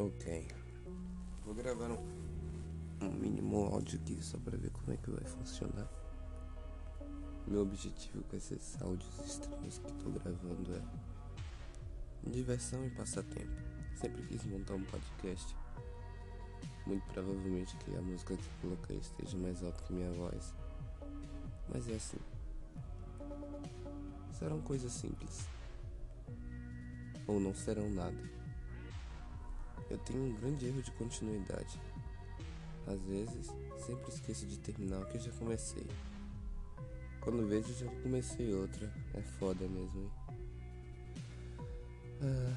Ok. Vou gravar um, um mínimo áudio aqui só para ver como é que vai funcionar. Meu objetivo com esses áudios estranhos que estou gravando é diversão e passatempo. Sempre quis montar um podcast. Muito provavelmente que a música que coloquei esteja mais alta que minha voz. Mas é assim. Serão coisas simples. Ou não serão nada. Eu tenho um grande erro de continuidade. Às vezes, sempre esqueço de terminar o que já comecei. Quando vejo, já comecei outra. É foda mesmo, hein? Ah,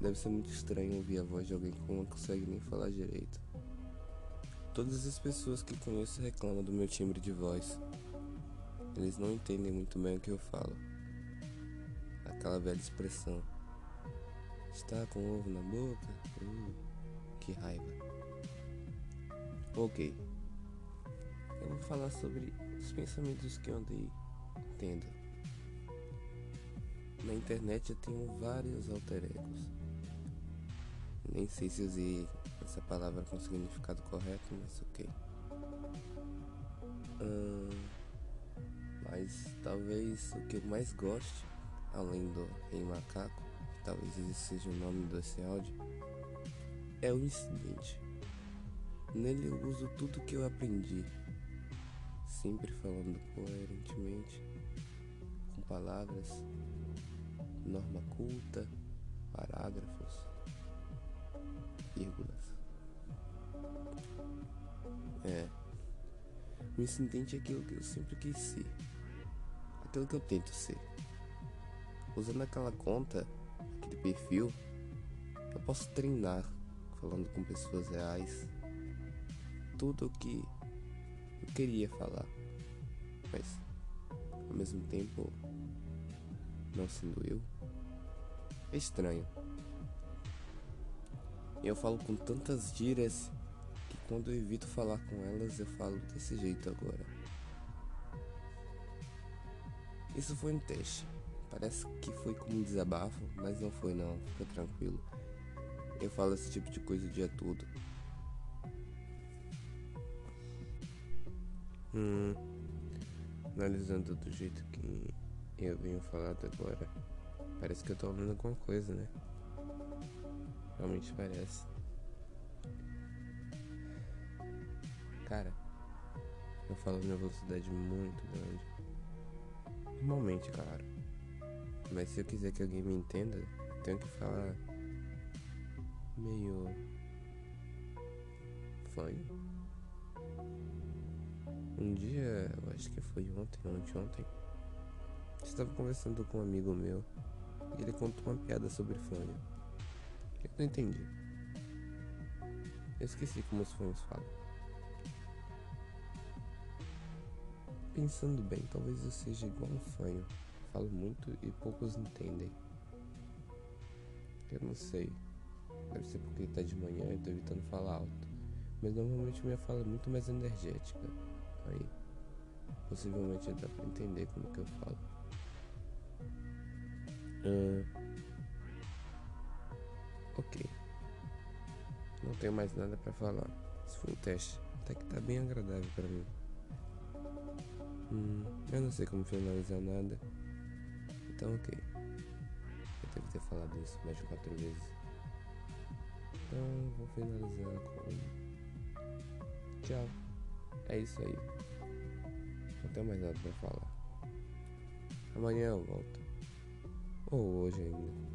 deve ser muito estranho ouvir a voz de alguém que não consegue nem falar direito. Todas as pessoas que conheço reclamam do meu timbre de voz. Eles não entendem muito bem o que eu falo. Aquela velha expressão. Está com ovo na boca? Uh, que raiva. Ok. Eu vou falar sobre os pensamentos que eu andei tendo. Na internet eu tenho vários alter egos. Nem sei se usei essa palavra com significado correto, mas ok. Hum, mas talvez o que eu mais goste, além do Rei Macaco, talvez esse seja o nome desse áudio, é o incidente. Nele eu uso tudo que eu aprendi, sempre falando coerentemente, com palavras, norma culta, parágrafos, vírgulas. É. O incidente é aquilo que eu sempre quis ser. Aquilo que eu tento ser. Usando aquela conta, aquele perfil, eu posso treinar falando com pessoas reais. Tudo o que eu queria falar. Mas ao mesmo tempo não sendo eu. É estranho. Eu falo com tantas gírias que quando eu evito falar com elas eu falo desse jeito agora. Isso foi um teste. Parece que foi como um desabafo, mas não foi não, fica tranquilo. Eu falo esse tipo de coisa o dia todo. Hum, analisando do jeito que eu venho falando agora, parece que eu tô falando alguma coisa, né? Realmente parece. Cara, eu falo numa velocidade muito grande. Normalmente, claro. Mas se eu quiser que alguém me entenda, tenho que falar meio fanho. Um dia, eu acho que foi ontem, ontem, ontem, estava conversando com um amigo meu e ele contou uma piada sobre fanho. Eu não entendi. Eu esqueci como os fanhos falam. Pensando bem, talvez eu seja igual um fanho falo muito e poucos entendem. Eu não sei. Deve ser porque tá de manhã e tô evitando falar alto. Mas normalmente minha fala é muito mais energética. Aí, possivelmente dá pra entender como que eu falo. Uh, ok. Não tenho mais nada para falar. Isso foi um teste. Até que tá bem agradável para mim. Hum, eu não sei como finalizar nada. Então, ok. Eu devo ter falado isso mais de quatro vezes. Então, vou finalizar com. Tchau. É isso aí. Não tenho mais nada pra falar. Amanhã eu volto. Ou hoje ainda.